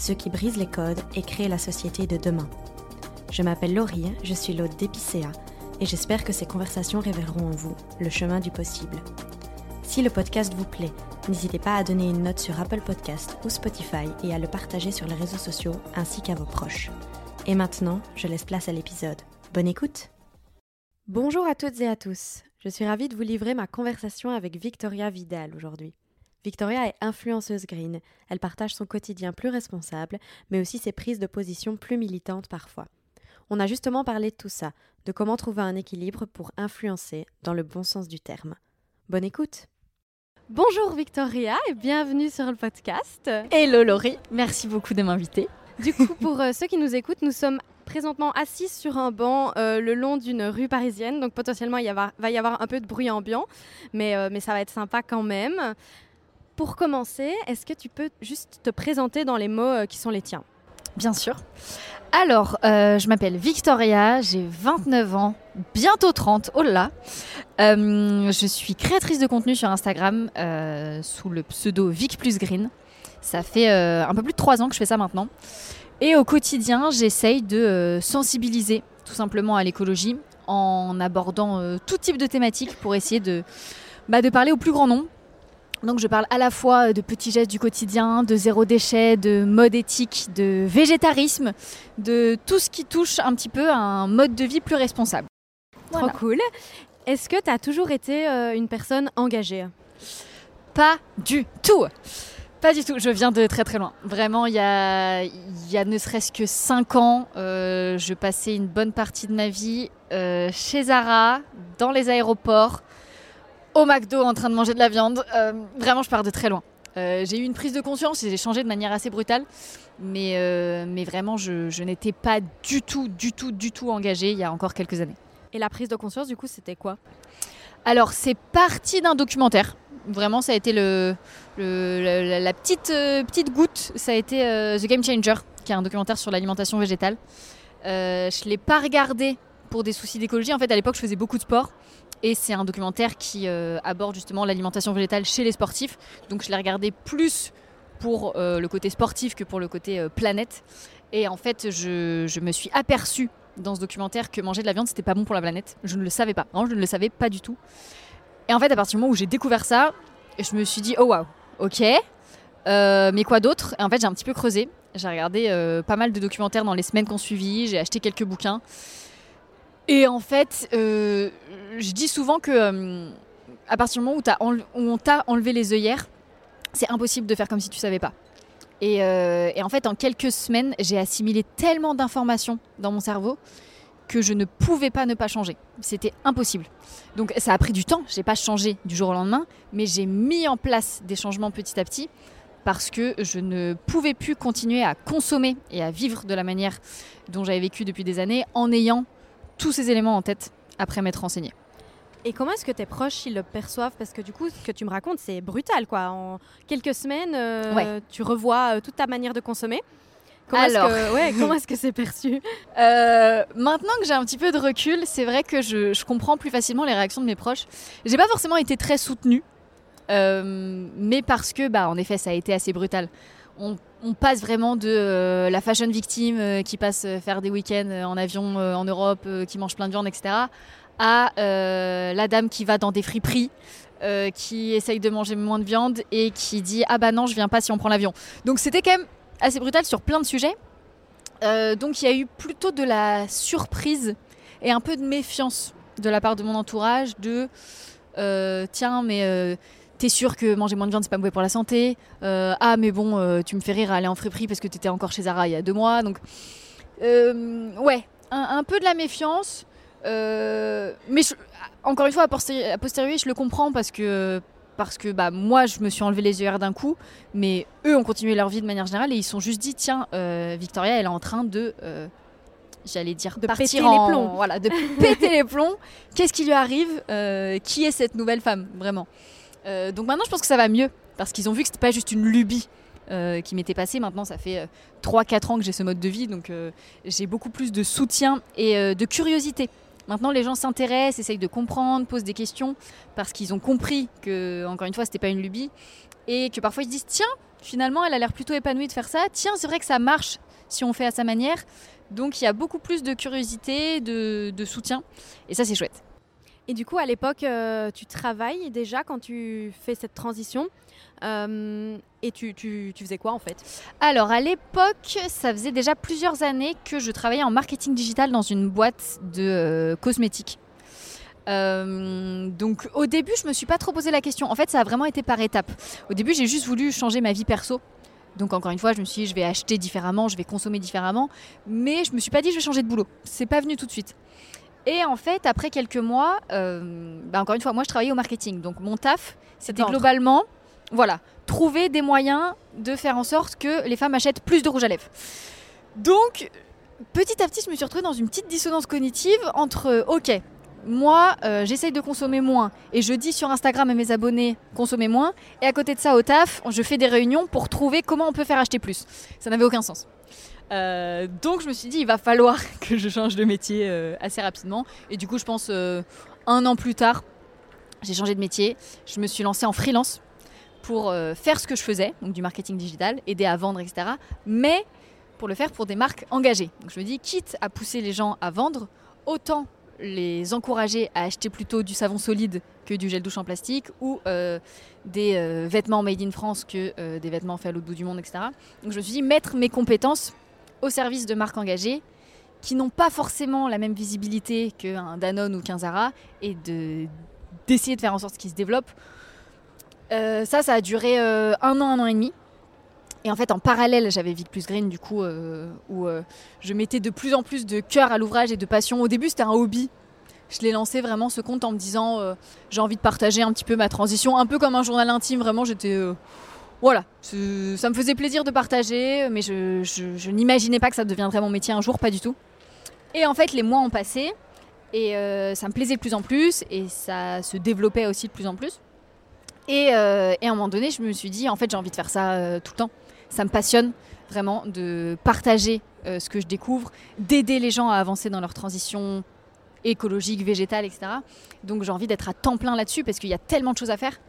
ceux qui brisent les codes et créent la société de demain. Je m'appelle Laurie, je suis l'hôte d'Epicéa et j'espère que ces conversations révéleront en vous le chemin du possible. Si le podcast vous plaît, n'hésitez pas à donner une note sur Apple Podcast ou Spotify et à le partager sur les réseaux sociaux ainsi qu'à vos proches. Et maintenant, je laisse place à l'épisode. Bonne écoute Bonjour à toutes et à tous. Je suis ravie de vous livrer ma conversation avec Victoria Vidal aujourd'hui. Victoria est influenceuse green. Elle partage son quotidien plus responsable, mais aussi ses prises de position plus militantes parfois. On a justement parlé de tout ça, de comment trouver un équilibre pour influencer dans le bon sens du terme. Bonne écoute Bonjour Victoria et bienvenue sur le podcast. Hello Laurie, merci beaucoup de m'inviter. Du coup, pour euh, ceux qui nous écoutent, nous sommes présentement assis sur un banc euh, le long d'une rue parisienne. Donc potentiellement, il y va y avoir un peu de bruit ambiant, mais, euh, mais ça va être sympa quand même. Pour commencer, est-ce que tu peux juste te présenter dans les mots qui sont les tiens? Bien sûr. Alors, je m'appelle Victoria, j'ai 29 ans, bientôt 30, oh là là. je suis créatrice de contenu sur Instagram sous le pseudo Vic plus Green. Ça fait euh, un peu plus de trois ans que je fais ça maintenant. Et au quotidien, j'essaye de euh, sensibiliser tout simplement à l'écologie en abordant euh, tout type de thématiques pour essayer de, bah, de parler au plus grand nombre. Donc je parle à la fois de petits gestes du quotidien, de zéro déchet, de mode éthique, de végétarisme, de tout ce qui touche un petit peu à un mode de vie plus responsable. Trop cool. Est-ce que tu as toujours été une personne engagée? Pas du tout. Pas du tout, je viens de très très loin. Vraiment, il y a, y a ne serait-ce que 5 ans, euh, je passais une bonne partie de ma vie euh, chez Zara, dans les aéroports, au McDo en train de manger de la viande. Euh, vraiment, je pars de très loin. j'ai eu une prise de conscience et j'ai changé de manière assez brutale. Mais, mais vraiment, je, je n'étais pas du tout, du tout, du tout engagée il y a encore quelques années. Et la prise de conscience, du coup, c'était quoi? Alors, c'est parti d'un documentaire Vraiment, ça a été le, la, petite, euh, petite goutte, ça a été euh, The Game Changer, qui est un documentaire sur l'alimentation végétale. Euh, je ne l'ai pas regardé pour des soucis d'écologie. En fait, à l'époque, je faisais beaucoup de sport. Et c'est un documentaire qui aborde justement l'alimentation végétale chez les sportifs. Donc je l'ai regardé plus pour le côté sportif que pour le côté planète. Et en fait, je, me suis aperçue dans ce documentaire que manger de la viande, c'était pas bon pour la planète. Je ne le savais pas. Non, je ne le savais pas du tout. Et en fait, à partir du moment où j'ai découvert ça, je me suis dit, oh waouh, ok, euh, mais quoi d'autre? Et en fait, j'ai un petit peu creusé. J'ai regardé euh, pas mal de documentaires dans les semaines qu'on suivi, j'ai acheté quelques bouquins. Et en fait, euh, je dis souvent que à partir du moment où, on t'a enlevé les œillères, c'est impossible de faire comme si tu savais pas. Et, et en fait, en quelques semaines, j'ai assimilé tellement d'informations dans mon cerveau que je ne pouvais pas ne pas changer. C'était impossible. Donc ça a pris du temps, j'ai pas changé du jour au lendemain, mais j'ai mis en place des changements petit à petit parce que je ne pouvais plus continuer à consommer et à vivre de la manière dont j'avais vécu depuis des années en ayant tous ces éléments en tête après m'être renseignée. Et comment est-ce que tes proches ils le perçoivent? Parce que du coup, ce que tu me racontes, c'est brutal. quoi. En quelques semaines, euh, tu revois euh, toute ta manière de consommer. Comment Alors, est-ce que, ouais, comment est-ce que c'est perçu? Euh, Maintenant que j'ai un petit peu de recul, c'est vrai que je, comprends plus facilement les réactions de mes proches. J'ai pas forcément été très soutenue, mais parce que, bah, en effet, ça a été assez brutal. On, passe vraiment de la fashion victime qui passe faire des week-ends en avion en Europe, qui mange plein de viande, etc., à la dame qui va dans des friperies. qui essaye de manger moins de viande et qui dit ah bah non je viens pas si on prend l'avion donc c'était quand même assez brutal sur plein de sujets donc il y a eu plutôt de la surprise et un peu de méfiance de la part de mon entourage de euh, tiens mais euh, t'es sûr que manger moins de viande c'est pas mauvais pour la santé euh, ah mais bon tu me fais rire à aller en friperie parce que t'étais encore chez Zara il y a deux mois donc ouais un, peu de la méfiance mais encore une fois a posteriori, je le comprends parce que parce que bah, moi je me suis enlevé les yeux d'un coup, mais eux ont continué leur vie de manière générale et ils sont juste dit tiens, Victoria elle est en train de j'allais dire de péter les plombs. Voilà, de péter les plombs. Qu'est-ce qui lui arrive? Euh, Qui est cette nouvelle femme, vraiment euh, Donc maintenant, je pense que ça va mieux parce qu'ils ont vu que c'était pas juste une lubie. Euh, qui m'était passée. Maintenant, ça fait 3-4 ans que j'ai ce mode de vie, donc j'ai beaucoup plus de soutien et de curiosité. Maintenant, les gens s'intéressent, essayent de comprendre, posent des questions parce qu'ils ont compris que, encore une fois, c'était pas une lubie et que parfois ils se disent tiens, finalement, elle a l'air plutôt épanouie de faire ça. Tiens, c'est vrai que ça marche si on fait à sa manière. Donc il y a beaucoup plus de curiosité, de, soutien, et ça c'est chouette. Et du coup, à l'époque, euh, tu travailles déjà quand tu fais cette transition. Euh, et tu, faisais quoi en fait? Alors à l'époque, ça faisait déjà plusieurs années que je travaillais en marketing digital dans une boîte de euh, cosmétiques. donc au début, je me suis pas trop posé la question. En fait, ça a vraiment été par étapes. Au début, j'ai juste voulu changer ma vie perso. Donc encore une fois, je me suis dit, je vais acheter différemment, je vais consommer différemment. Mais je me suis pas dit, je vais changer de boulot. C'est pas venu tout de suite. Et en fait, après quelques mois, euh, bah, encore une fois, moi je travaillais au marketing. Donc mon taf, c'était globalement, voilà, trouver des moyens de faire en sorte que les femmes achètent plus de rouge à lèvres. Donc, petit à petit, je me suis retrouvée dans une petite dissonance cognitive entre, ok, moi, euh, j'essaye de consommer moins et je dis sur Instagram à mes abonnés consommer moins. Et à côté de ça, au taf, je fais des réunions pour trouver comment on peut faire acheter plus. Ça n'avait aucun sens. Euh, donc je me suis dit, il va falloir que je change de métier euh, assez rapidement. Et du coup, je pense un an plus tard, j'ai changé de métier. Je me suis lancée en freelance pour faire ce que je faisais, donc du marketing digital, aider à vendre, etc. Mais pour le faire pour des marques engagées. Donc je me dis, quitte à pousser les gens à vendre, autant les encourager à acheter plutôt du savon solide que du gel douche en plastique ou euh, des euh, vêtements made in France que euh, des vêtements faits à l'autre bout du monde, etc. Donc je me suis dit mettre mes compétences au service de marques engagées qui n'ont pas forcément la même visibilité qu'un Danone ou qu'un Zara et de, d'essayer de faire en sorte qu'ils se développent. ça, ça a duré un an, un an et demi. Et en fait, en parallèle, j'avais Vic Plus Green, du coup, euh, où euh, je mettais de plus en plus de cœur à l'ouvrage et de passion. Au début, c'était un hobby. Je l'ai lancé vraiment ce compte en me disant euh, j'ai envie de partager un petit peu ma transition, un peu comme un journal intime. Vraiment, j'étais. Voilà, ça me faisait plaisir de partager, mais je, n'imaginais pas que ça deviendrait mon métier un jour, pas du tout. Et en fait, les mois ont passé et ça me plaisait de plus en plus et ça se développait aussi de plus en plus. Et, et, à un moment donné, je me suis dit, en fait, j'ai envie de faire ça tout le temps ça me passionne vraiment de partager euh, ce que je découvre, d'aider les gens à avancer dans leur transition écologique, végétale, etc. Donc j'ai envie d'être à temps plein là-dessus parce qu'il y a tellement de choses à faire.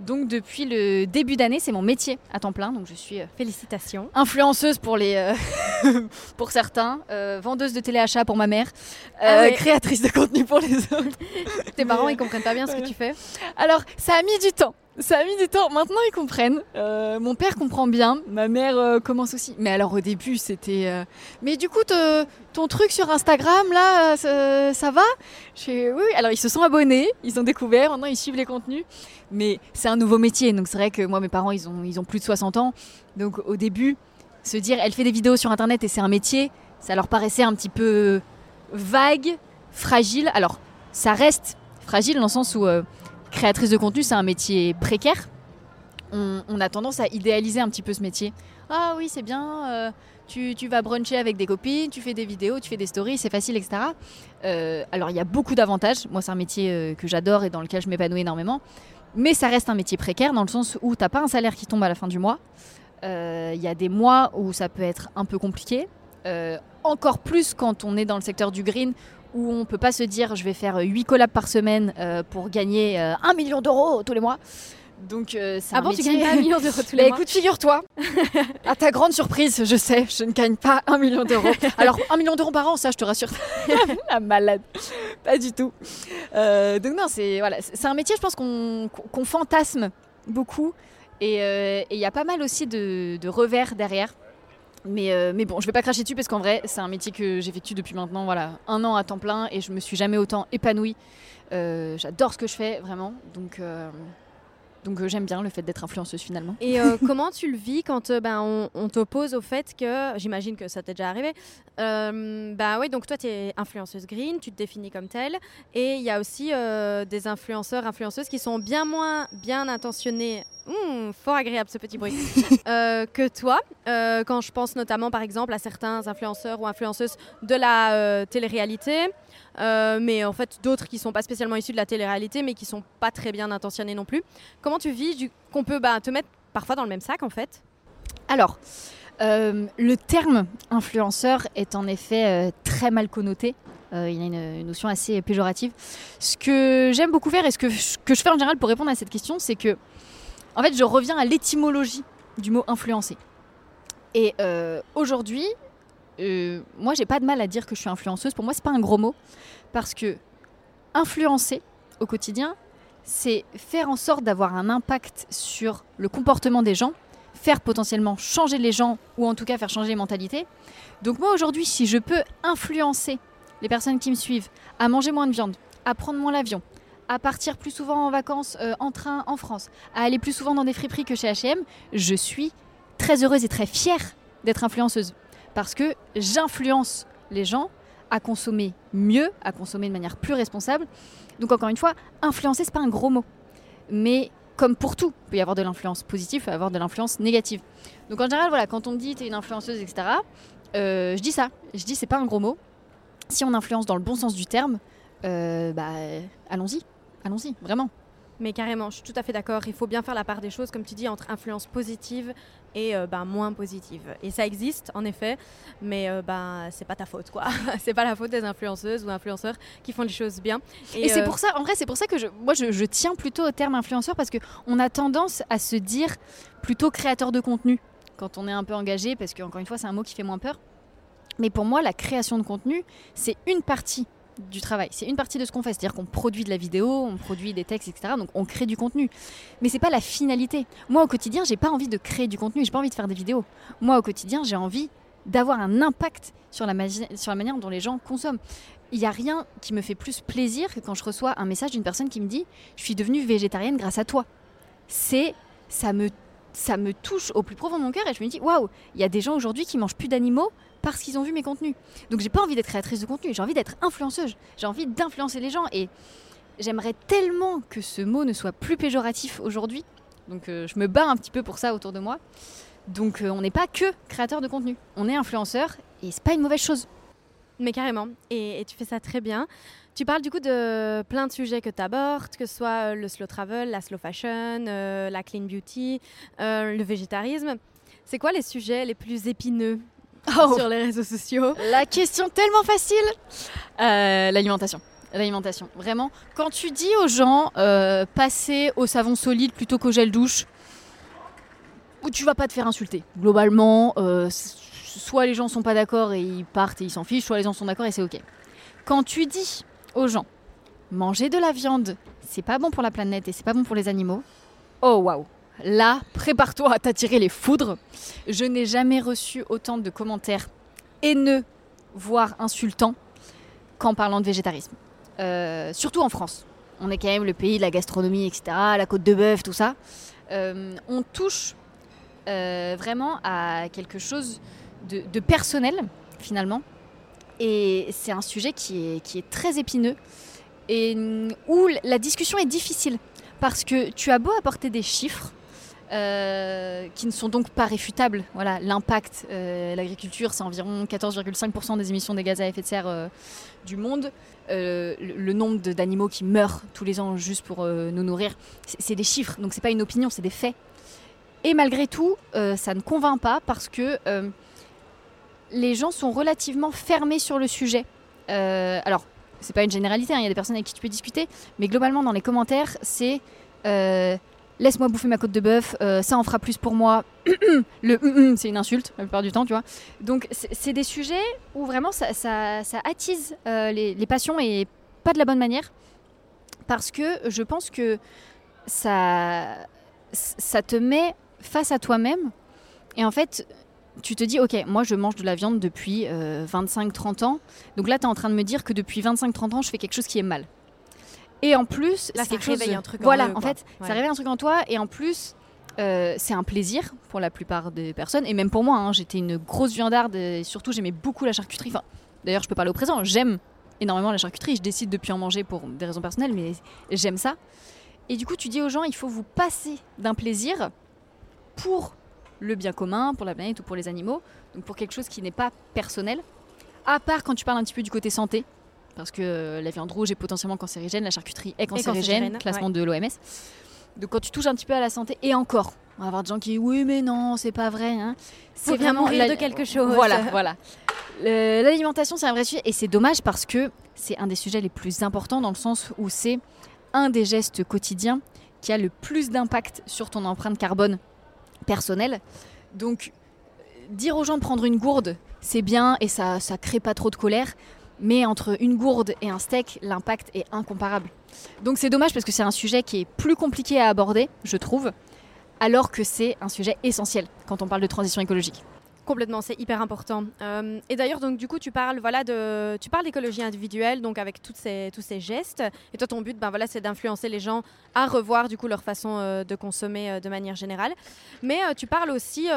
Donc depuis le début d'année, c'est mon métier à temps plein. Donc je suis euh, félicitations, influenceuse pour les euh, pour certains, vendeuse de téléachat pour ma mère, ah créatrice de contenu pour les autres. Tes parents ils comprennent pas bien ce que tu fais Alors ça a mis du temps. Ça a mis du temps. Maintenant, ils comprennent. Euh, mon père comprend bien. Ma mère euh, commence aussi. Mais alors, au début, c'était. Euh, mais du coup, ton truc sur Instagram, là, ça, va? Oui. Alors, ils se sont abonnés. Ils ont découvert. Maintenant, ils suivent les contenus. Mais c'est un nouveau métier. Donc, c'est vrai que moi, mes parents, ils ont, ils ont plus de 60 ans. Donc, au début, se dire, elle fait des vidéos sur Internet et c'est un métier, ça leur paraissait un petit peu vague, fragile. Alors, ça reste fragile dans le sens où créatrice de contenu, c'est un métier précaire. On, a tendance à idéaliser un petit peu ce métier. Ah oui, c'est bien, euh, tu, vas bruncher avec des copines, tu fais des vidéos, tu fais des stories, c'est facile, etc. Euh, alors il y a beaucoup d'avantages. Moi, c'est un métier euh, que j'adore et dans lequel je m'épanouis énormément. Mais ça reste un métier précaire dans le sens où tu n'as pas un salaire qui tombe à la fin du mois. Il y a des mois où ça peut être un peu compliqué. encore plus quand on est dans le secteur du green où on ne peut pas se dire je vais faire 8 collabs par semaine euh, pour gagner 1 euh, million d'euros tous les mois. Donc, euh, c'est Ah un bon, tu métier- gagnes pas un million d'euros tous les Bah mois écoute, figure-toi, à ta grande surprise, je sais, je ne gagne pas un million d'euros. Alors, un million d'euros par an, ça, je te rassure. La malade. Pas du tout. Euh, donc, non, c'est voilà, c'est un métier, je pense, qu'on qu'on fantasme beaucoup. Et euh, et il y a pas mal aussi de, de revers derrière. Mais, euh, mais bon, je vais pas cracher dessus parce qu'en vrai, c'est un métier que j'effectue depuis maintenant voilà, un an à temps plein et je me suis jamais autant épanouie. Euh, J'adore ce que je fais, vraiment. Donc, euh, donc j'aime bien le fait d'être influenceuse finalement. Et comment tu le vis quand ben, on, on t'oppose au fait que, j'imagine que ça t'est déjà arrivé, bah oui, donc toi tu es influenceuse green, tu te définis comme telle, et il y a aussi des influenceurs, influenceuses qui sont bien moins bien intentionnés, Hum, fort agréable ce petit bruit, euh, que toi. Euh, quand je pense notamment par exemple à certains influenceurs ou influenceuses de la euh, télé-réalité, euh, mais en fait d'autres qui sont pas spécialement issus de la télé-réalité, mais qui sont pas très bien intentionnés non plus. Comment tu vis du- qu'on peut bah, te mettre parfois dans le même sac en fait? Alors, le terme influenceur est en effet très mal connoté. Euh, il a une, une notion assez péjorative. Ce que j'aime beaucoup faire et ce que, ce que je fais en général pour répondre à cette question, c'est que, en fait, je reviens à l'étymologie du mot influencer. Et euh, aujourd'hui, euh, moi, j'ai pas de mal à dire que je suis influenceuse. Pour moi, c'est pas un gros mot parce que influencer au quotidien, c'est faire en sorte d'avoir un impact sur le comportement des gens faire potentiellement changer les gens ou en tout cas faire changer les mentalités. Donc moi aujourd'hui, si je peux influencer les personnes qui me suivent à manger moins de viande, à prendre moins l'avion, à partir plus souvent en vacances euh, en train en France, à aller plus souvent dans des friperies que chez H&M, je suis très heureuse et très fière d'être influenceuse parce que j'influence les gens à consommer mieux, à consommer de manière plus responsable. Donc encore une fois, influencer c'est pas un gros mot, mais comme pour tout, il peut y avoir de l'influence positive, il peut y avoir de l'influence négative. Donc en général, voilà, quand on me dit t'es une influenceuse, etc., euh, je dis ça. Je dis c'est pas un gros mot. Si on influence dans le bon sens du terme, euh, bah allons-y, allons-y, vraiment. Mais carrément, je suis tout à fait d'accord. Il faut bien faire la part des choses, comme tu dis, entre influence positive et euh, ben, moins positive. Et ça existe, en effet, mais euh, ben, c'est pas ta faute, quoi. c'est pas la faute des influenceuses ou influenceurs qui font les choses bien. Et, c'est euh, pour ça, en vrai, c'est pour ça que je, moi, je, je tiens plutôt au terme influenceur parce que on a tendance à se dire plutôt créateur de contenu quand on est un peu engagé, parce qu'encore une fois, c'est un mot qui fait moins peur. Mais pour moi, la création de contenu, c'est une partie du travail. C'est une partie de ce qu'on fait, c'est-à-dire qu'on produit de la vidéo, on produit des textes, etc. Donc on crée du contenu. Mais c'est pas la finalité. Moi au quotidien, j'ai pas envie de créer du contenu, j'ai pas envie de faire des vidéos. Moi au quotidien, j'ai envie d'avoir un impact sur la, sur la manière dont les gens consomment. Il n'y a rien qui me fait plus plaisir que quand je reçois un message d'une personne qui me dit Je suis devenue végétarienne grâce à toi. C'est. Ça me, ça me touche au plus profond de mon cœur et je me dis Waouh, il y a des gens aujourd'hui qui mangent plus d'animaux parce qu'ils ont vu mes contenus. Donc j'ai pas envie d'être créatrice de contenu, j'ai envie d'être influenceuse. J'ai envie d'influencer les gens et j'aimerais tellement que ce mot ne soit plus péjoratif aujourd'hui. Donc euh, je me bats un petit peu pour ça autour de moi. Donc euh, on n'est pas que créateur de contenu, on est influenceur et c'est pas une mauvaise chose. Mais carrément, et, et tu fais ça très bien. Tu parles du coup de plein de sujets que tu abordes, que ce soit euh, le slow travel, la slow fashion, euh, la clean beauty, euh, le végétarisme. C'est quoi les sujets les plus épineux Oh. sur les réseaux sociaux? La question tellement facile Euh, L'alimentation. L'alimentation, vraiment. Quand tu dis aux gens passer au savon solide plutôt qu'au gel douche, ou tu vas pas te faire insulter. Globalement, soit les gens sont pas d'accord et ils partent et ils s'en fichent, soit les gens sont d'accord et c'est ok. Quand tu dis aux gens manger de la viande, c'est pas bon pour la planète et c'est pas bon pour les animaux, oh waouh Là, prépare-toi à t'attirer les foudres. Je n'ai jamais reçu autant de commentaires haineux, voire insultants, qu'en parlant de végétarisme. Euh, surtout en France. On est quand même le pays de la gastronomie, etc., la côte de bœuf, tout ça. Euh, on touche euh, vraiment à quelque chose de, personnel, finalement. Et c'est un sujet qui est, qui est très épineux et mm, où la discussion est difficile. Parce que tu as beau apporter des chiffres, euh, qui ne sont donc pas réfutables. Voilà, l'impact, euh, l'agriculture, c'est environ 14,5% des émissions des gaz à effet de serre euh, du monde. Le, le nombre d'animaux qui meurent tous les ans juste pour nous nourrir, c'est des chiffres, donc c'est pas une opinion, c'est des faits. Et malgré tout, ça ne convainc pas parce que les gens sont relativement fermés sur le sujet. Euh, alors, c'est pas une généralité, hein, il y a des personnes avec qui tu peux discuter, mais globalement dans les commentaires, c'est euh, laisse-moi bouffer ma côte de bœuf, euh, ça en fera plus pour moi. le c'est une insulte la plupart du temps, tu vois. Donc c'est des sujets où vraiment ça, attise euh, les, passions et pas de la bonne manière. Parce que je pense que ça, ça te met face à toi-même. Et en fait, tu te dis, ok, moi je mange de la viande depuis 25-30 euh, ans. Donc là, tu es en train de me dire que depuis 25-30 ans, je fais quelque chose qui est mal. Et en plus, là, ça réveille un truc voilà, en, fait, ça réveille un truc en toi. Et en plus, euh, c'est un plaisir pour la plupart des personnes. Et même pour moi, hein, j'étais une grosse viandarde. Et surtout, j'aimais beaucoup la charcuterie. Enfin, D'ailleurs, je peux parler au présent. J'aime énormément la charcuterie. Je décide de plus en manger pour des raisons personnelles, mais j'aime ça. Et du coup, tu dis aux gens, il faut vous passer d'un plaisir pour le bien commun, pour la planète ou pour les animaux, donc pour quelque chose qui n'est pas personnel. À part quand tu parles un petit peu du côté santé, parce que euh, la viande rouge est potentiellement cancérigène, la charcuterie est cancérigène, classement de l'OMS. Donc quand tu touches un petit peu à la santé, et encore, on va avoir des gens qui disent oui mais non, c'est pas vrai. Hein. C'est vraiment la... de quelque chose. Voilà, voilà. L'alimentation c'est un vrai sujet et c'est dommage parce que c'est un des sujets les plus importants dans le sens où c'est un des gestes quotidiens qui a le plus d'impact sur ton empreinte carbone personnelle. Donc dire aux gens de prendre une gourde, c'est bien et ça ça crée pas trop de colère. Mais entre une gourde et un steak, l'impact est incomparable. Donc c'est dommage parce que c'est un sujet qui est plus compliqué à aborder, je trouve, alors que c'est un sujet essentiel quand on parle de transition écologique. Complètement, c'est hyper important. Euh, et d'ailleurs, donc du coup, tu parles, voilà, de, tu parles d'écologie individuelle, donc avec toutes ces, tous ces gestes. Et toi, ton but, ben voilà, c'est d'influencer les gens à revoir du coup leur façon euh, de consommer euh, de manière générale. Mais tu parles aussi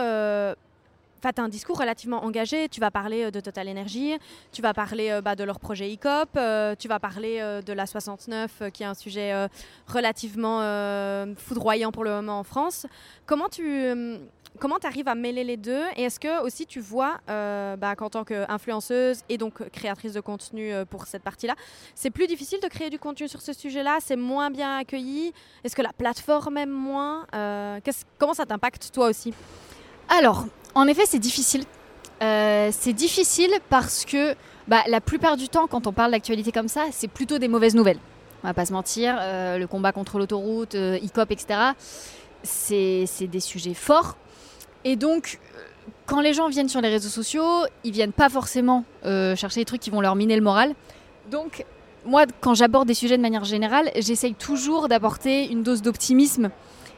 tu as un discours relativement engagé. Tu vas parler de Total Energy, tu vas parler bah, de leur projet ICOP, tu vas parler de la 69, qui est un sujet relativement foudroyant pour le moment en France. Comment tu comment tu arrives à mêler les deux Et est-ce que aussi tu vois bah, qu'en tant qu'influenceuse et donc créatrice de contenu pour cette partie-là, c'est plus difficile de créer du contenu sur ce sujet-là C'est moins bien accueilli? Est-ce que la plateforme aime moins? Comment ça t'impacte toi aussi? Alors, en effet, c'est difficile. Euh, c'est difficile parce que bah, la plupart du temps, quand on parle d'actualité comme ça, c'est plutôt des mauvaises nouvelles. On va pas se mentir, euh, le combat contre l'autoroute, euh, ICOP, etc., c'est des sujets forts. Et donc, quand les gens viennent sur les réseaux sociaux, ils viennent pas forcément chercher des trucs qui vont leur miner le moral. Donc, moi, quand j'aborde des sujets de manière générale, j'essaye toujours d'apporter une dose d'optimisme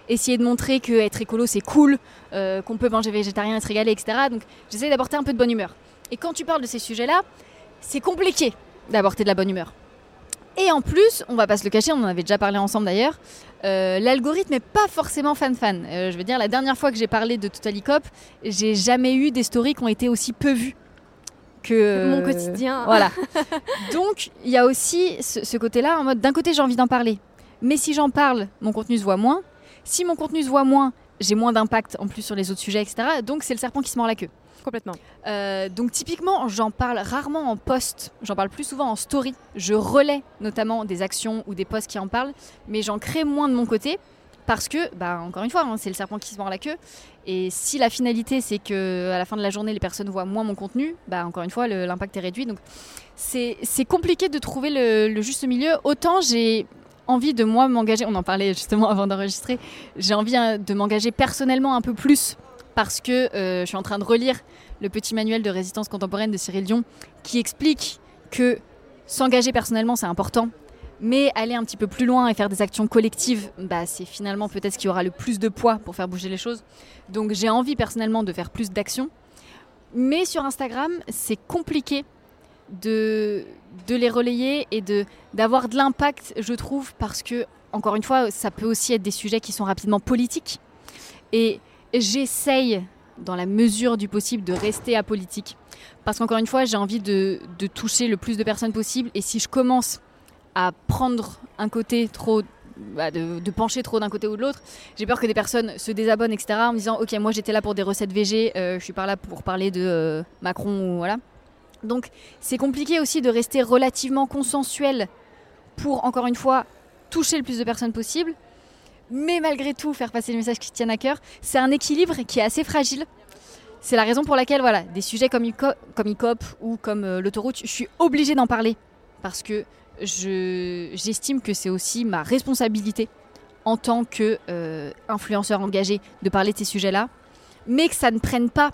essayer de montrer que être écolo c'est cool, euh, qu'on peut manger végétarien et se etc. Donc j'essaie d'apporter un peu de bonne humeur. Et quand tu parles de ces sujets-là, c'est compliqué d'apporter de la bonne humeur. Et en plus, on va pas se le cacher, on en avait déjà parlé ensemble d'ailleurs, euh, l'algorithme n'est pas forcément fan-fan. Euh, je veux dire, la dernière fois que j'ai parlé de Totalicop, j'ai jamais eu des stories qui ont été aussi peu vues que mon quotidien. Voilà. Donc il y a aussi ce, ce côté-là en mode d'un côté j'ai envie d'en parler, mais si j'en parle, mon contenu se voit moins. Si mon contenu se voit moins, j'ai moins d'impact en plus sur les autres sujets, etc. Donc c'est le serpent qui se mord la queue. Complètement. Euh, donc typiquement, j'en parle rarement en post, j'en parle plus souvent en story. Je relais notamment des actions ou des posts qui en parlent, mais j'en crée moins de mon côté parce que, bah, encore une fois, hein, c'est le serpent qui se mord la queue. Et si la finalité c'est que à la fin de la journée les personnes voient moins mon contenu, bah, encore une fois l'impact est réduit. Donc c'est compliqué de trouver le, le juste milieu. Autant j'ai envie de moi m'engager, on en parlait justement avant d'enregistrer, j'ai envie hein, de m'engager personnellement un peu plus parce que euh, je suis en train de relire le petit manuel de résistance contemporaine de Cyril Dion qui explique que s'engager personnellement c'est important, mais aller un petit peu plus loin et faire des actions collectives, bah, c'est finalement peut-être ce qui aura le plus de poids pour faire bouger les choses. Donc j'ai envie personnellement de faire plus d'actions. Mais sur Instagram, c'est compliqué de, de les relayer et de d'avoir de l'impact, je trouve, parce que encore une fois, ça peut aussi être des sujets qui sont rapidement politiques. Et j'essaye, dans la mesure du possible, de rester apolitique. Parce qu'encore une fois, j'ai envie de, toucher le plus de personnes possible. Et si je commence à prendre un côté trop. Bah, de, pencher trop d'un côté ou de l'autre, j'ai peur que des personnes se désabonnent, etc. en me disant Ok, moi j'étais là pour des recettes VG, euh, je suis pas là pour parler de euh, Macron voilà. Donc c'est compliqué aussi de rester relativement consensuel pour, encore une fois, toucher le plus de personnes possible, mais malgré tout faire passer le message qui tiennent à cœur. C'est un équilibre qui est assez fragile. C'est la raison pour laquelle, voilà, des sujets comme ICOP, comme ou comme euh, l'autoroute, je suis obligée d'en parler parce que j'estime que c'est aussi ma responsabilité en tant qu'influenceur engagé de parler de ces sujets-là, mais que ça ne prenne pas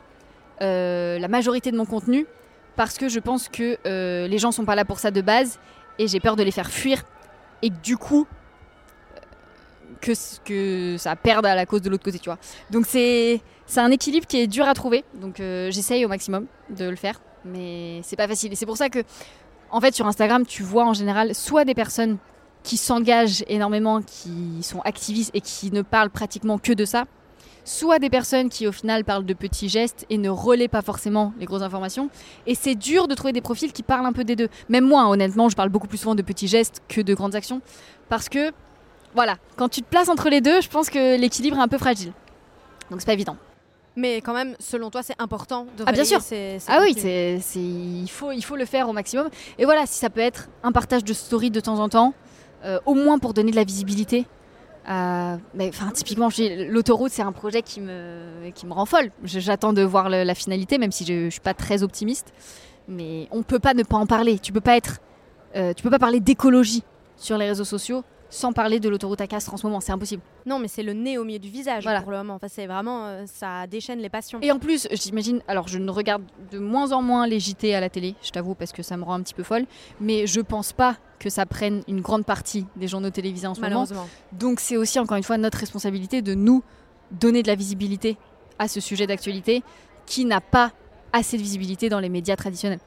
la majorité de mon contenu parce que je pense que les gens sont pas là pour ça de base et j'ai peur de les faire fuir et que du coup que, que ça perde à la cause de l'autre côté, tu vois. Donc c'est un équilibre qui est dur à trouver. Donc euh, j'essaye au maximum de le faire, mais c'est pas facile. Et c'est pour ça que, en fait, sur Instagram, tu vois en général soit des personnes qui s'engagent énormément, qui sont activistes et qui ne parlent pratiquement que de ça, soit des personnes qui au final parlent de petits gestes et ne relaient pas forcément les grosses informations. Et c'est dur de trouver des profils qui parlent un peu des deux. Même moi, honnêtement, je parle beaucoup plus souvent de petits gestes que de grandes actions. Parce que, voilà, quand tu te places entre les deux, je pense que l'équilibre est un peu fragile. Donc c'est pas évident. Mais quand même, selon toi, c'est important de Ah bien sûr. Ces, ah oui, c'est, il, faut, il faut le faire au maximum. Et voilà, si ça peut être un partage de story de temps en temps, euh, au moins pour donner de la visibilité. Euh, mais enfin, typiquement, l'autoroute, c'est un projet qui me, qui me rend folle. J'attends de voir la finalité, même si je, ne suis pas très optimiste. Mais on peut pas ne pas en parler. Tu peux pas être, euh, tu peux pas parler d'écologie sur les réseaux sociaux sans parler de l'autoroute à Castres en ce moment, c'est impossible. Non, mais c'est le nez au milieu du visage pour le moment. Enfin, c'est vraiment, euh, ça déchaîne les passions. Et en plus, j'imagine, alors je ne regarde de moins en moins les JT à la télé, je t'avoue, parce que ça me rend un petit peu folle, mais je pense pas que ça prenne une grande partie des journaux télévisés en ce moment. Donc c'est aussi, encore une fois, notre responsabilité de nous donner de la visibilité à ce sujet d'actualité qui n'a pas assez de visibilité dans les médias traditionnels.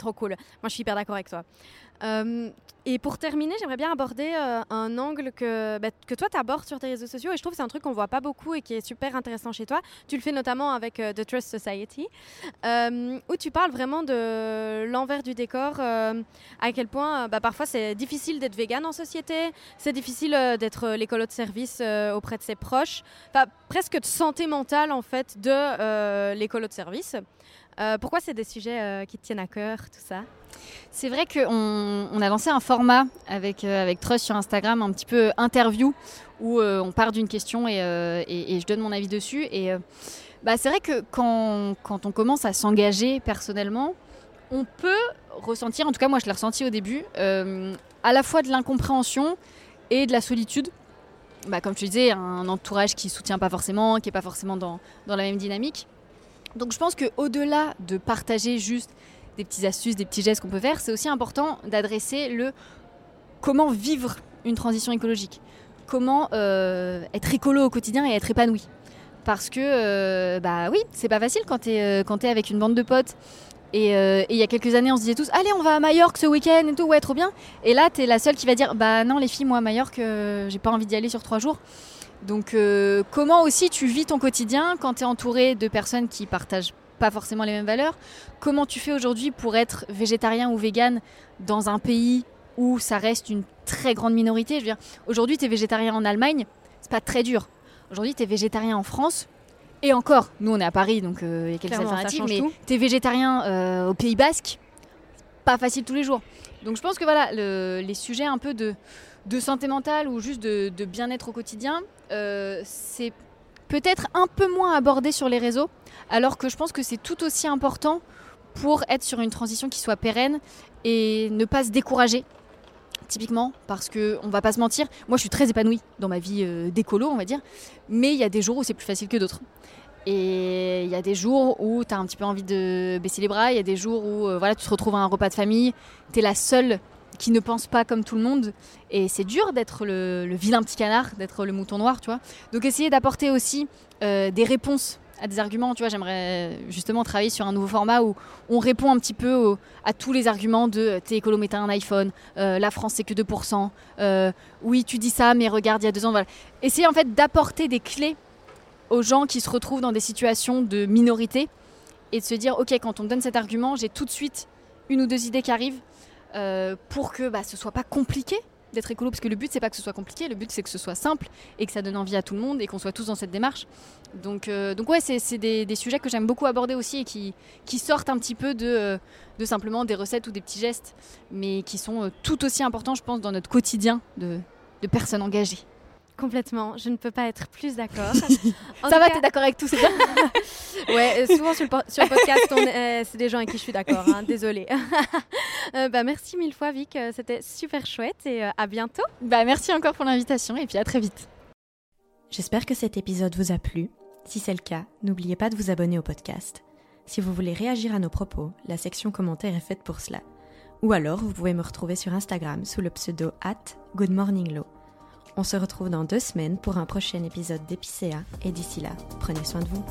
Trop cool. Moi, je suis hyper d'accord avec toi. Euh, et pour terminer, j'aimerais bien aborder euh, un angle que, bah, que toi, tu abordes sur tes réseaux sociaux. Et je trouve que c'est un truc qu'on voit pas beaucoup et qui est super intéressant chez toi. Tu le fais notamment avec euh, The Trust Society, où tu parles vraiment de l'envers du décor, à quel point bah, parfois c'est difficile d'être vegan en société, c'est difficile d'être l'écolo de service auprès de ses proches, enfin, presque de santé mentale en fait de l'écolo de service. Pourquoi c'est des sujets qui te tiennent à cœur, tout ça? C'est vrai qu'on on a lancé un format avec, euh, avec Trust sur Instagram, un petit peu interview, où euh, on part d'une question euh, et, et, je donne mon avis dessus. Et bah, c'est vrai que quand, quand, on commence à s'engager personnellement, on peut ressentir, en tout cas moi je l'ai ressenti au début, à la fois de l'incompréhension et de la solitude. Bah, comme tu disais, un entourage qui soutient pas forcément, qui n'est pas forcément dans, dans la même dynamique. Donc je pense qu'au-delà de partager juste des petites astuces, des petits gestes qu'on peut faire, c'est aussi important d'adresser le comment vivre une transition écologique, comment euh, être écolo au quotidien et être épanoui. Parce que, euh, bah oui, c'est pas facile quand t'es euh, es avec une bande de potes. Et il y a quelques années, on se disait tous, allez, on va à Majorque ce week-end et tout, ouais, trop bien. Et là, t'es la seule qui va dire, bah non, les filles, moi, à Majorque, j'ai pas envie d'y aller sur trois jours. Donc, comment aussi tu vis ton quotidien quand tu es entouré de personnes qui partagent pas forcément les mêmes valeurs? Comment tu fais aujourd'hui pour être végétarien ou vegan dans un pays où ça reste une très grande minorité? Je veux dire, aujourd'hui, tu es végétarien en Allemagne, c'est pas très dur. Aujourd'hui, tu es végétarien en France. Et encore, nous on est à Paris, donc euh, il y a quelques alternatives, mais tu es végétarien euh, au Pays Basque, pas facile tous les jours. Donc je pense que voilà, les sujets un peu de, de santé mentale ou juste de, bien-être au quotidien, euh, c'est peut-être un peu moins abordé sur les réseaux, alors que je pense que c'est tout aussi important pour être sur une transition qui soit pérenne et ne pas se décourager. Typiquement, parce que on va pas se mentir, moi je suis très épanouie dans ma vie euh, d'écolo, on va dire, mais il y a des jours où c'est plus facile que d'autres. Et il y a des jours où tu as un petit peu envie de baisser les bras, il y a des jours où euh, voilà, tu te retrouves à un repas de famille, tu es la seule qui ne pense pas comme tout le monde. Et c'est dur d'être le, vilain petit canard, d'être le mouton noir, tu vois. Donc essayer d'apporter aussi euh, des réponses à des arguments. Tu vois, j'aimerais justement travailler sur un nouveau format où on répond un petit peu à tous les arguments de euh, t'es écolo mais t'as un iPhone, euh, la France c'est que 2%, euh, oui tu dis ça mais regarde il y a deux ans, voilà. Essayer en fait d'apporter des clés aux gens qui se retrouvent dans des situations de minorité et de se dire ok quand on me donne cet argument j'ai tout de suite une ou deux idées qui arrivent pour que bah, ce soit pas compliqué d'être écolo parce que le but c'est pas que ce soit compliqué, le but c'est que ce soit simple et que ça donne envie à tout le monde et qu'on soit tous dans cette démarche. Donc, euh, donc ouais, c'est des, sujets que j'aime beaucoup aborder aussi et qui, sortent un petit peu de, euh, de, simplement des recettes ou des petits gestes, mais qui sont euh, tout aussi importants, je pense, dans notre quotidien de personnes engagées. Complètement. Je ne peux pas être plus d'accord. Ça va, t'es d'accord avec tout, c'est bien Ouais, euh, souvent sur le, sur le podcast, euh, c'est des gens avec qui je suis d'accord. Hein, désolée. bah, merci mille fois, Vic. C'était super chouette et à bientôt. Bah, merci encore pour l'invitation et puis à très vite. J'espère que cet épisode vous a plu. Si c'est le cas, n'oubliez pas de vous abonner au podcast. Si vous voulez réagir à nos propos, la section commentaires est faite pour cela. Ou alors, vous pouvez me retrouver sur Instagram sous le pseudo at goodmorninglow. On se retrouve dans deux semaines pour un prochain épisode d'Épicéa et d'ici là, prenez soin de vous.